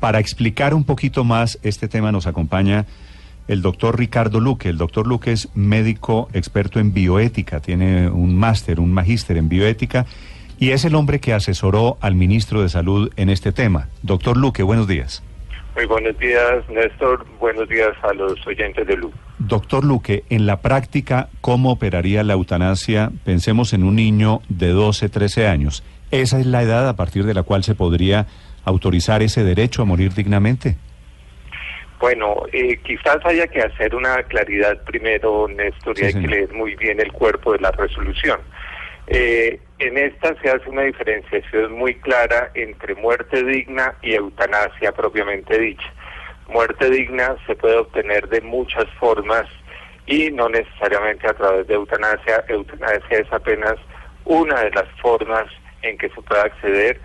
Para explicar un poquito más este tema nos acompaña el doctor Ricardo Luque. El doctor Luque es médico experto en bioética, tiene un máster, un magíster en bioética y es el hombre que asesoró al ministro de Salud en este tema. Doctor Luque, buenos días. Muy buenos días, Néstor. Buenos días a los oyentes de Lu. Doctor Luque, en la práctica, ¿cómo operaría la eutanasia? Pensemos en un niño de 12, 13 años. ¿Esa es la edad a partir de la cual se podría autorizar ese derecho a morir dignamente? Bueno, eh, quizás haya que hacer una claridad primero, Néstor, y hay que leer muy bien el cuerpo de la resolución. Eh, en esta se hace una diferenciación muy clara entre muerte digna y eutanasia propiamente dicha. Muerte digna se puede obtener de muchas formas y no necesariamente a través de eutanasia. Eutanasia es apenas una de las formas en que se puede acceder.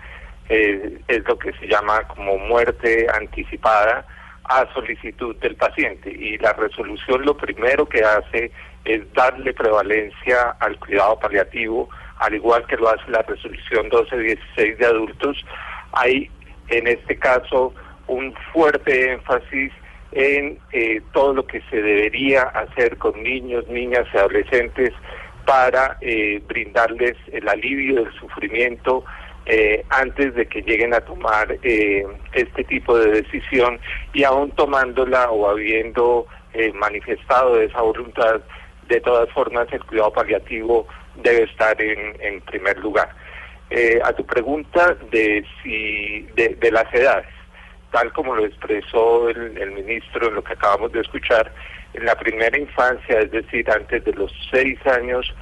Eh, es lo que se llama como muerte anticipada a solicitud del paciente y la resolución lo primero que hace es darle prevalencia al cuidado paliativo, al igual que lo hace la resolución 1216 de adultos. Hay en este caso un fuerte énfasis en eh, todo lo que se debería hacer con niños, niñas y adolescentes para eh, brindarles el alivio del sufrimiento eh, antes de que lleguen a tomar este tipo de decisión y aún tomándola o habiendo manifestado esa voluntad, de todas formas el cuidado paliativo debe estar en, en primer lugar. Eh, a tu pregunta de si de, las edades, tal como lo expresó el, el, ministro en lo que acabamos de escuchar, en la primera infancia, es decir, antes de los seis años,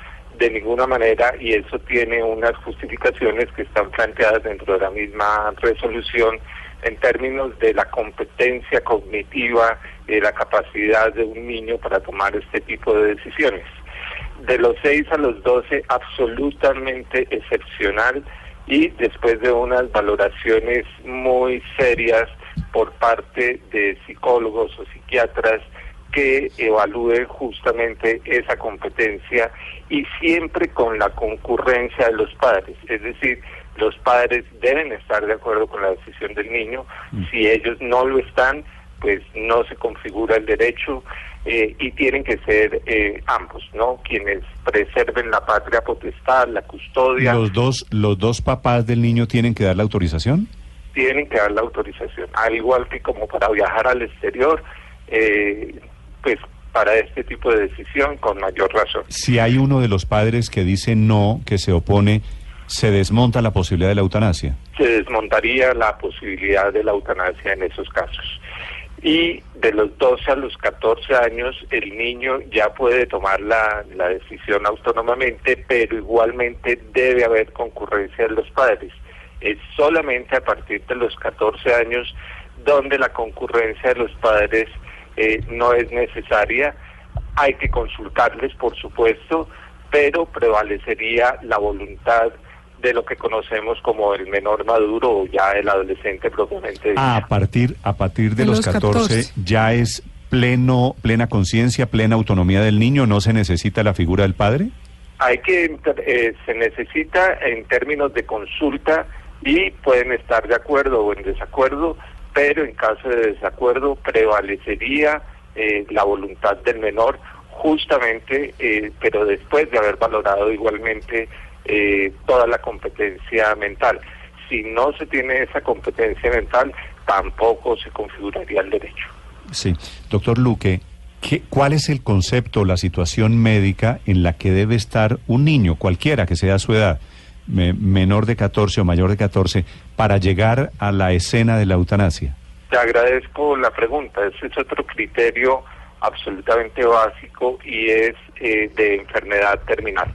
de ninguna manera, y eso tiene unas justificaciones que están planteadas dentro de la misma resolución en términos de la competencia cognitiva y de la capacidad de un niño para tomar este tipo de decisiones. De los 6 a los 12 absolutamente excepcional y después de unas valoraciones muy serias por parte de psicólogos o psiquiatras que evalúen justamente esa competencia y siempre con la concurrencia de los padres, es decir, los padres deben estar de acuerdo con la decisión del niño, mm. si ellos no lo están, pues no se configura el derecho eh, y tienen que ser eh, ambos, ¿no? Quienes preserven la patria potestad, la custodia. ¿Los dos, ¿Los dos papás del niño tienen que dar la autorización? Tienen que dar la autorización, al igual que como para viajar al exterior, eh, pues para este tipo de decisión con mayor razón. Si hay uno de los padres que dice no, que se opone, ¿se desmonta la posibilidad de la eutanasia? Se desmontaría la posibilidad de la eutanasia en esos casos y de los 12 a los 14 años el niño ya puede tomar la, la, decisión autónomamente, pero igualmente debe haber concurrencia de los padres. Es solamente a partir de los 14 años donde la concurrencia de los padres eh, no es necesaria. Hay que consultarles, por supuesto, pero prevalecería la voluntad de lo que conocemos como el menor maduro o ya el adolescente propiamente. Ah, a partir a partir de, los, 14, ya es pleno plena conciencia, plena autonomía del niño, no se necesita la figura del padre? Hay que eh, se necesita en términos de consulta y pueden estar de acuerdo o en desacuerdo, pero en caso de desacuerdo prevalecería eh, la voluntad del menor justamente, eh, pero después de haber valorado igualmente eh, toda la competencia mental. Si no se tiene esa competencia mental, tampoco se configuraría el derecho. Sí, doctor Luque, ¿qué, ¿cuál es el concepto, la situación médica en la que debe estar un niño, cualquiera que sea su edad, menor de 14 o mayor de 14, para llegar a la escena de la eutanasia? Te agradezco la pregunta. Ese es otro criterio absolutamente básico y es eh, de enfermedad terminal.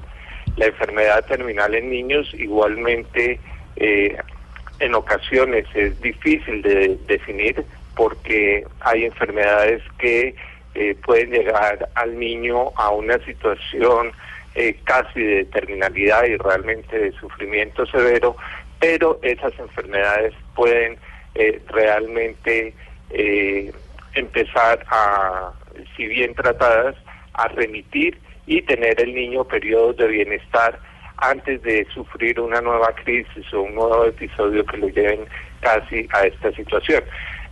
La enfermedad terminal en niños igualmente eh, en ocasiones es difícil de definir porque hay enfermedades que eh, pueden llegar al niño a una situación eh, casi de terminalidad y realmente de sufrimiento severo, pero esas enfermedades pueden realmente empezar a, si bien tratadas, a remitir y tener el niño periodos de bienestar antes de sufrir una nueva crisis o un nuevo episodio que lo lleven casi a esta situación.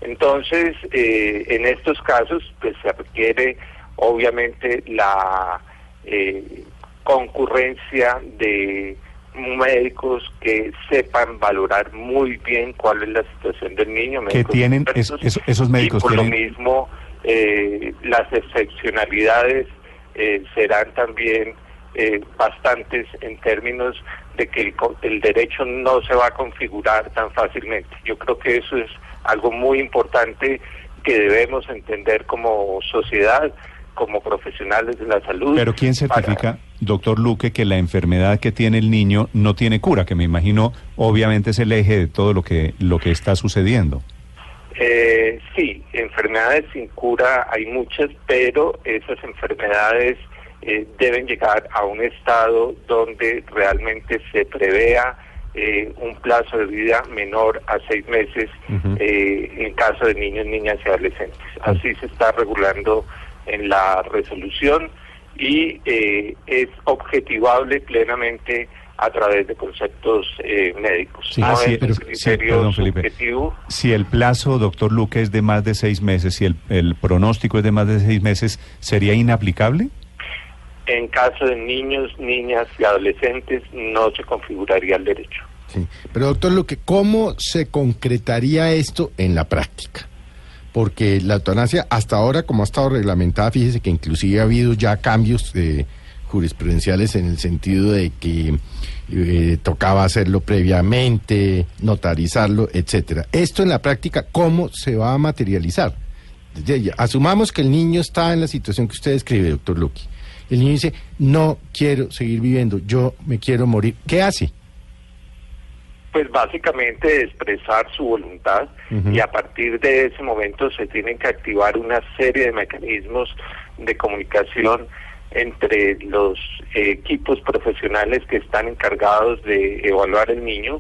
Entonces, eh, en estos casos, pues se requiere obviamente la eh, concurrencia de médicos que sepan valorar muy bien cuál es la situación del niño. Que tienen esos médicos. Y por lo mismo, eh, las excepcionalidades eh, serán también eh, bastantes en términos de que el, derecho no se va a configurar tan fácilmente. Yo creo que eso es algo muy importante que debemos entender como sociedad, como profesionales de la salud. Pero ¿quién certifica, doctor Luque, que la enfermedad que tiene el niño no tiene cura? Que me imagino, obviamente, es el eje de todo lo que, lo que está sucediendo. Eh, sí, enfermedades sin cura hay muchas, pero esas enfermedades eh, deben llegar a un estado donde realmente se prevea eh, un plazo de vida menor a seis meses eh, en caso de niños, niñas y adolescentes. Así se está regulando en la resolución y es objetivable plenamente a través de conceptos eh, médicos. Sí, Si el plazo, doctor Luque, es de más de seis meses, si el, el pronóstico es de más de seis meses, ¿sería inaplicable? En caso de niños, niñas y adolescentes, no se configuraría el derecho. Sí, pero doctor Luque, ¿cómo se concretaría esto en la práctica? Porque la eutanasia hasta ahora, como ha estado reglamentada, fíjese que inclusive ha habido ya cambios de jurisprudenciales en el sentido de que eh, tocaba hacerlo previamente, notarizarlo, etcétera. Esto en la práctica, ¿cómo se va a materializar? Asumamos que el niño está en la situación que usted describe, doctor Lucky. El niño dice, no quiero seguir viviendo, yo me quiero morir. ¿Qué hace? Pues básicamente expresar su voluntad y a partir de ese momento se tienen que activar una serie de mecanismos de comunicación entre los equipos profesionales que están encargados de evaluar el niño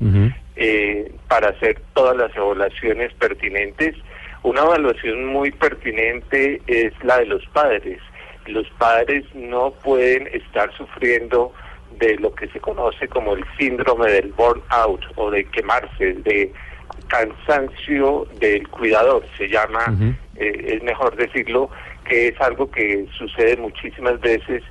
eh, para hacer todas las evaluaciones pertinentes. Una evaluación muy pertinente es la de los padres. Los padres no pueden estar sufriendo de lo que se conoce como el síndrome del burnout o de quemarse, de cansancio del cuidador, se llama, eh, es mejor decirlo, que es algo que sucede muchísimas veces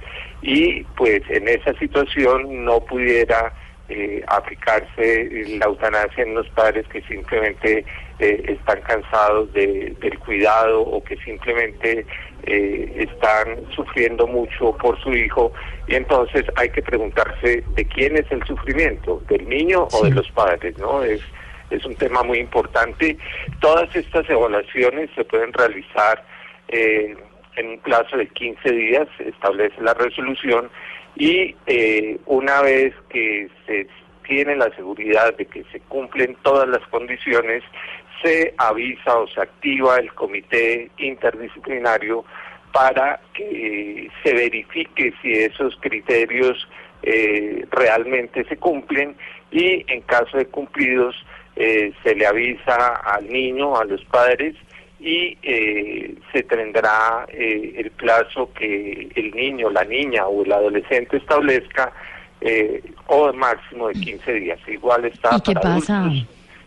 y pues en esa situación no pudiera eh, aplicarse la eutanasia en los padres que simplemente eh, están cansados de, del cuidado o que simplemente eh, están sufriendo mucho por su hijo y entonces hay que preguntarse de quién es el sufrimiento, del niño o de los padres, ¿no? Es, es un tema muy importante. Todas estas evaluaciones se pueden realizar eh, en un plazo de 15 días, establece la resolución, y eh, una vez que se tiene la seguridad de que se cumplen todas las condiciones, se avisa o se activa el comité interdisciplinario para que se verifique si esos criterios eh, realmente se cumplen y en caso de cumplidos se le avisa al niño, a los padres, y eh, se tendrá eh, el plazo que el niño, la niña o el adolescente establezca eh, o máximo de 15 días. Igual está ¿Y qué pasa?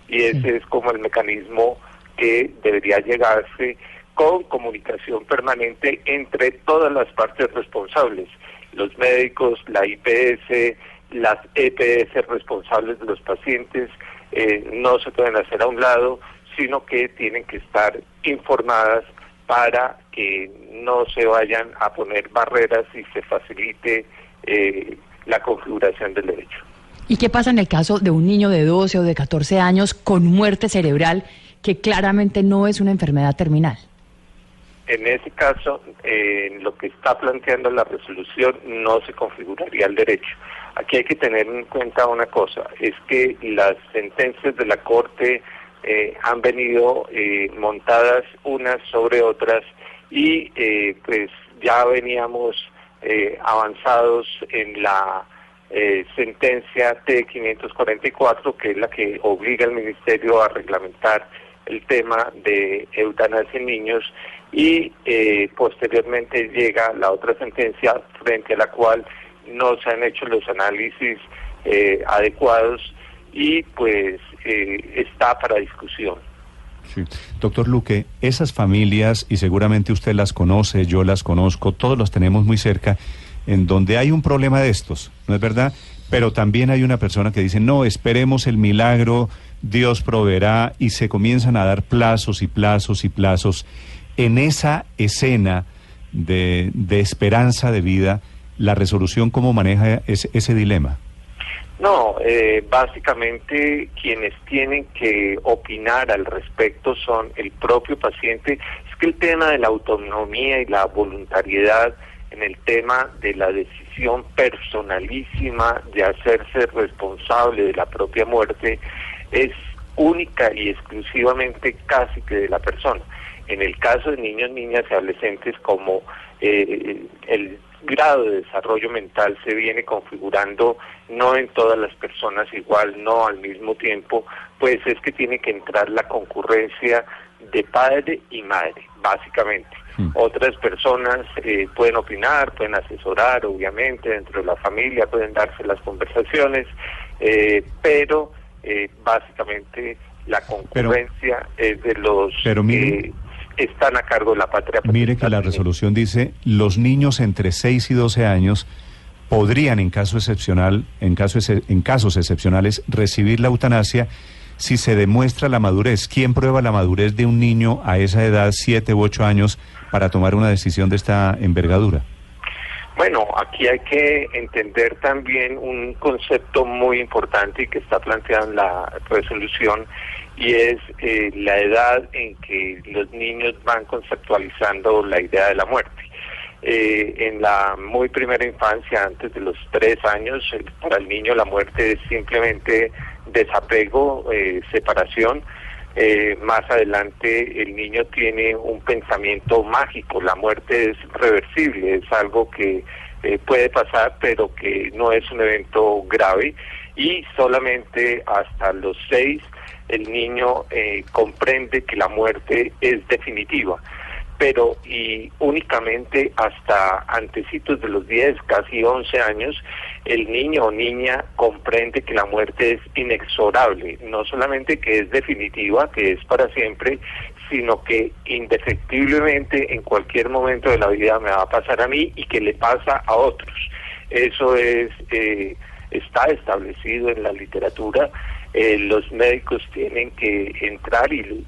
Y ese es como el mecanismo que debería llegarse con comunicación permanente entre todas las partes responsables, los médicos, la IPS, las EPS responsables de los pacientes, eh, no se pueden hacer a un lado, sino que tienen que estar informadas para que no se vayan a poner barreras y se facilite eh, la configuración del derecho. ¿Y qué pasa en el caso de un niño de 12 o de 14 años con muerte cerebral que claramente no es una enfermedad terminal? En ese caso, en lo que está planteando la resolución no se configuraría el derecho. Aquí hay que tener en cuenta una cosa, es que las sentencias de la Corte eh, han venido eh, montadas unas sobre otras y eh, pues ya veníamos avanzados en la sentencia T544 que es la que obliga al ministerio a reglamentar el tema de eutanasia en niños y posteriormente llega la otra sentencia frente a la cual no se han hecho los análisis adecuados y pues eh, está para discusión. Sí. Doctor Luque, esas familias, y seguramente usted las conoce, yo las conozco, todos los tenemos muy cerca, en donde hay un problema de estos, ¿no es verdad? Pero también hay una persona que dice, no, esperemos el milagro, Dios proveerá, y se comienzan a dar plazos y plazos y plazos. En esa escena de, de esperanza de vida, la resolución, ¿cómo maneja ese, ese dilema? No, eh, básicamente quienes tienen que opinar al respecto son el propio paciente. Es que el tema de la autonomía y la voluntariedad en el tema de la decisión personalísima de hacerse responsable de la propia muerte es única y exclusivamente casi que de la persona. En el caso de niños, niñas y adolescentes, como eh, el grado de desarrollo mental se viene configurando no en todas las personas igual, no al mismo tiempo, pues es que tiene que entrar la concurrencia de padre y madre, básicamente. Hmm. Otras personas eh, pueden opinar, pueden asesorar, obviamente, dentro de la familia pueden darse las conversaciones, eh, pero eh, básicamente la concurrencia es de los que están a cargo de la patria. Mire que la resolución dice, los niños entre 6 y 12 años podrían, en caso excepcional, en, caso, en casos excepcionales, recibir la eutanasia si se demuestra la madurez. ¿Quién prueba la madurez de un niño a esa edad, 7 u 8 años, para tomar una decisión de esta envergadura? Bueno, aquí hay que entender también un concepto muy importante y que está planteado en la resolución y es eh, la edad en que los niños van conceptualizando la idea de la muerte. Eh, en la muy primera infancia, antes de los tres años, para el niño la muerte es simplemente desapego, eh, separación. más adelante el niño tiene un pensamiento mágico, la muerte es reversible, es algo que puede pasar pero que no es un evento grave y solamente hasta los seis el niño eh, comprende que la muerte es definitiva, pero y únicamente hasta antecitos de los 10, casi 11 años, el niño o niña comprende que la muerte es inexorable, no solamente que es definitiva, que es para siempre, sino que indefectiblemente en cualquier momento de la vida me va a pasar a mí y que le pasa a otros. Eso es eh, está establecido en la literatura eh, los médicos tienen que entrar y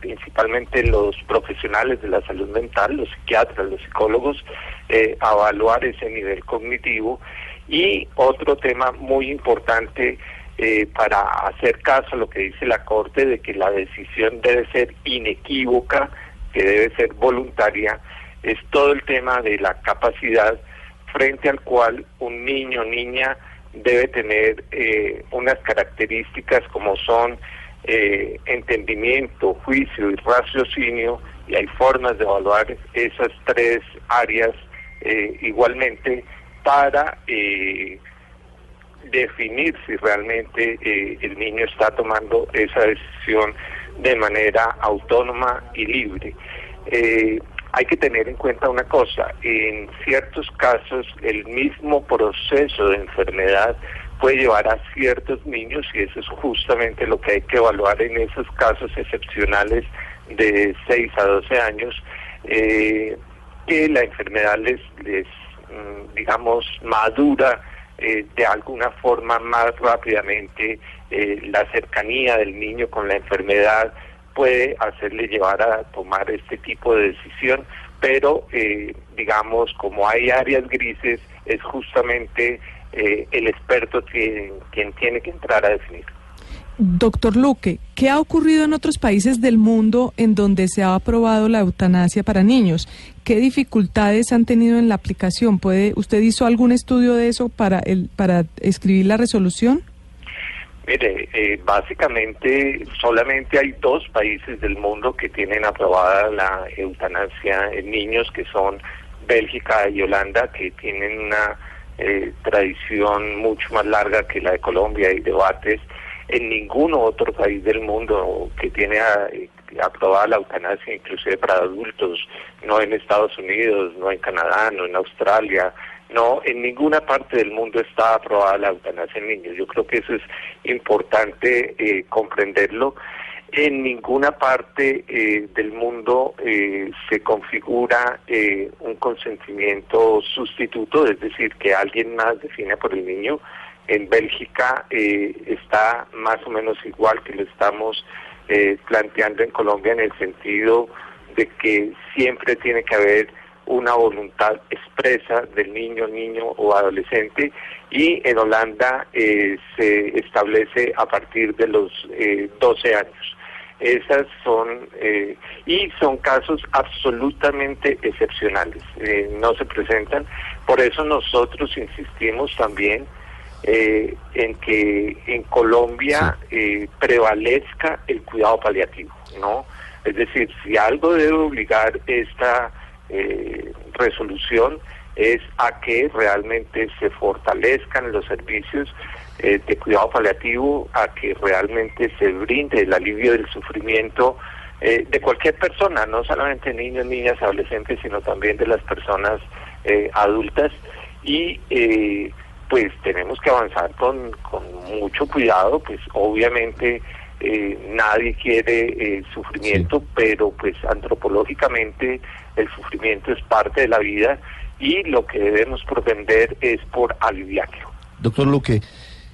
principalmente los profesionales de la salud mental, los psiquiatras, los psicólogos, eh, evaluar ese nivel cognitivo. Y otro tema muy importante eh, para hacer caso a lo que dice la Corte de que la decisión debe ser inequívoca, que debe ser voluntaria, es todo el tema de la capacidad frente al cual un niño o niña debe tener eh, unas características como son eh, entendimiento, juicio y raciocinio, y hay formas de evaluar esas tres áreas eh, igualmente para definir si realmente el niño está tomando esa decisión de manera autónoma y libre hay que tener en cuenta una cosa, en ciertos casos el mismo proceso de enfermedad puede llevar a ciertos niños y eso es justamente lo que hay que evaluar en esos casos excepcionales de 6 a 12 años, eh, que la enfermedad les, mm, digamos, madura eh, de alguna forma más rápidamente, eh, la cercanía del niño con la enfermedad, puede hacerle llevar a tomar este tipo de decisión, pero eh, digamos, como hay áreas grises, es justamente eh, el experto quien, quien tiene que entrar a definir. Doctor Luque, ¿qué ha ocurrido en otros países del mundo en donde se ha aprobado la eutanasia para niños? ¿Qué dificultades han tenido en la aplicación? ¿Puede, ¿Usted hizo algún estudio de eso para, el, para escribir la resolución? Mire, eh, básicamente solamente hay dos países del mundo que tienen aprobada la eutanasia en niños, que son Bélgica y Holanda, que tienen una eh, tradición mucho más larga que la de Colombia y debates. En ningún otro país del mundo que tiene eh, aprobada la eutanasia, inclusive para adultos, no en Estados Unidos, no en Canadá, no en Australia, No, en ninguna parte del mundo está aprobada la eutanasia en niños. Yo creo que eso es importante eh, comprenderlo. En ninguna parte eh, del mundo eh, se configura un consentimiento sustituto, es decir, que alguien más define por el niño. En Bélgica está más o menos igual que lo estamos planteando en Colombia en el sentido de que siempre tiene que haber una voluntad expresa del niño, niño o adolescente y en Holanda eh, se establece a partir de los 12 eh, años. Esas son, eh, y son casos absolutamente excepcionales, no se presentan. Por eso nosotros insistimos también en que en Colombia prevalezca el cuidado paliativo, ¿no? Es decir, si algo debe obligar esta eh, resolución es a que realmente se fortalezcan los servicios eh, de cuidado paliativo, a que realmente se brinde el alivio del sufrimiento eh, de cualquier persona, no solamente niños, niñas, adolescentes, sino también de las personas eh, adultas. Y pues tenemos que avanzar con, con mucho cuidado, pues obviamente nadie quiere sufrimiento, pero pues antropológicamente el sufrimiento es parte de la vida y lo que debemos propender es por aliviarlo. Doctor Luque,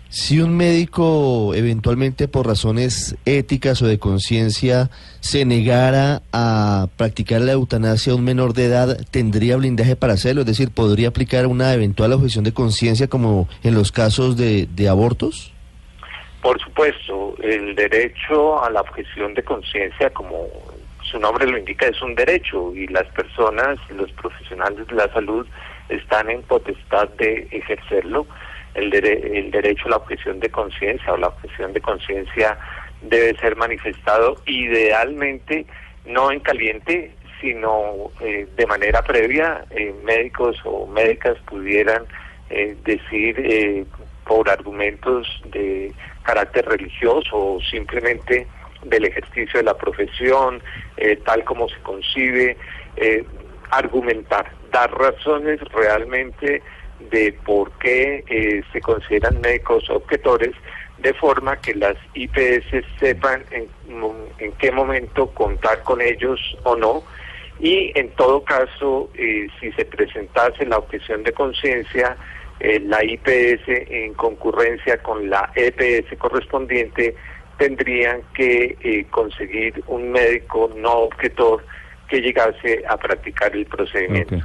si un médico eventualmente por razones éticas o de conciencia se negara a practicar la eutanasia a un menor de edad, ¿tendría blindaje para hacerlo? Es decir, ¿podría aplicar una eventual objeción de conciencia como en los casos de, de abortos? Por supuesto, el derecho a la objeción de conciencia, como su nombre lo indica, es un derecho y las personas, los profesionales de la salud están en potestad de ejercerlo. El, el derecho a la objeción de conciencia o la objeción de conciencia debe ser manifestado idealmente no en caliente, sino eh, de manera previa. Eh, médicos o médicas pudieran eh, decir por argumentos de carácter religioso o simplemente del ejercicio de la profesión, eh, tal como se concibe, eh, argumentar, dar razones realmente de por qué eh, se consideran médicos objetores, de forma que las IPS sepan en, en qué momento contar con ellos o no, y en todo caso, si se presentase la objeción de conciencia, la IPS en concurrencia con la EPS correspondiente tendrían que eh, conseguir un médico no objetor que llegase a practicar el procedimiento.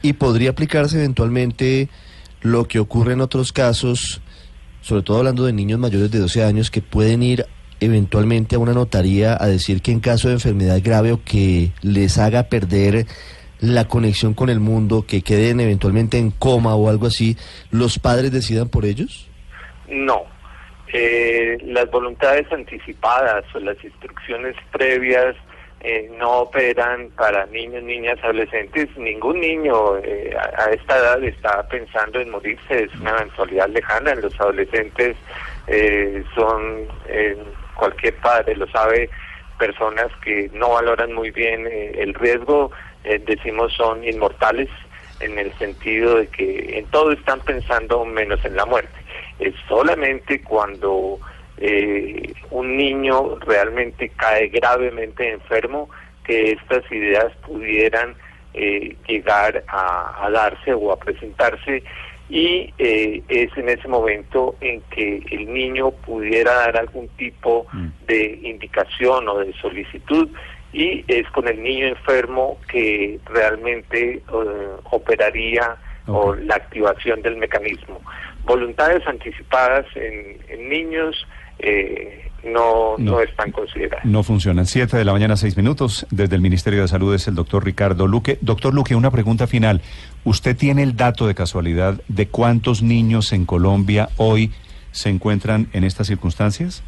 ¿Y podría aplicarse eventualmente lo que ocurre en otros casos, sobre todo hablando de niños mayores de 12 años, que pueden ir eventualmente a una notaría a decir que en caso de enfermedad grave o que les haga perder la conexión con el mundo, que queden eventualmente en coma o algo así, los padres decidan por ellos? No. Eh, las voluntades anticipadas o las instrucciones previas eh, no operan para niños, niñas, adolescentes. Ningún niño eh, a, esta edad está pensando en morirse, es una eventualidad lejana. Los adolescentes son, cualquier padre lo sabe, personas que no valoran muy bien el riesgo eh, decimos son inmortales en el sentido de que en todo están pensando menos en la muerte. Es solamente cuando eh, un niño realmente cae gravemente enfermo que estas ideas pudieran eh, llegar a, darse o a presentarse y es en ese momento en que el niño pudiera dar algún tipo mm. de indicación o de solicitud y es con el niño enfermo que realmente eh, operaría o la activación del mecanismo. Voluntades anticipadas en, niños eh, no, no, están consideradas. No funcionan. Siete de la mañana, seis minutos. Desde el Ministerio de Salud es el doctor Ricardo Luque. Doctor Luque, una pregunta final. ¿Usted tiene el dato de casualidad de cuántos niños en Colombia hoy se encuentran en estas circunstancias?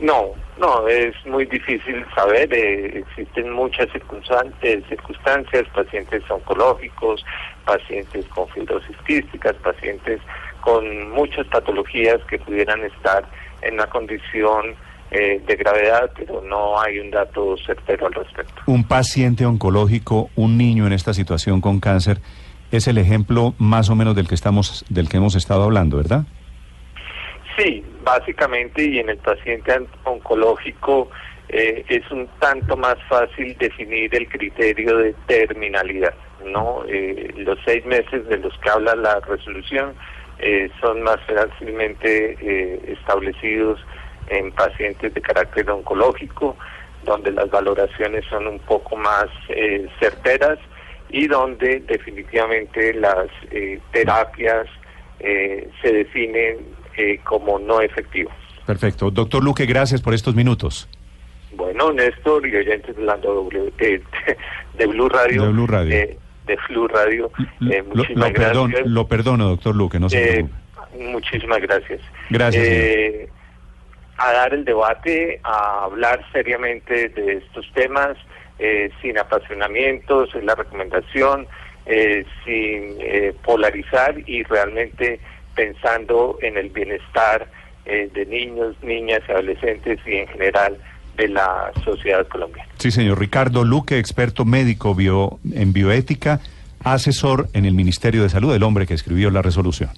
No, no, es muy difícil saber. Eh, existen muchas circunstancias, circunstancias, pacientes oncológicos, pacientes con fibrosis quísticas, pacientes con muchas patologías que pudieran estar en una condición eh, de gravedad, pero no hay un dato certero al respecto. Un paciente oncológico, un niño en esta situación con cáncer, es el ejemplo más o menos del que estamos, del que hemos estado hablando, ¿verdad? Sí, básicamente, y en el paciente oncológico eh, es un tanto más fácil definir el criterio de terminalidad, ¿no? Eh, los seis meses de los que habla la resolución eh, son más fácilmente establecidos en pacientes de carácter oncológico, donde las valoraciones son un poco más certeras y donde definitivamente las terapias se definen como no efectivas. Perfecto. Doctor Luque, gracias por estos minutos. Bueno, Néstor y oyentes de, de, de Blue Radio. De Blue Radio. Eh, de Blue Radio. Eh, lo, lo, lo, perdono, doctor Luque, no se eh, Muchísimas gracias. Gracias. Eh, a dar el debate, a hablar seriamente de estos temas, eh, sin apasionamientos, es la recomendación, eh, sin polarizar y realmente pensando en el bienestar de niños, niñas, adolescentes y en general de la sociedad colombiana. Sí, señor. Ricardo Luque, experto médico bio, en bioética, asesor en el Ministerio de Salud, el hombre que escribió la resolución.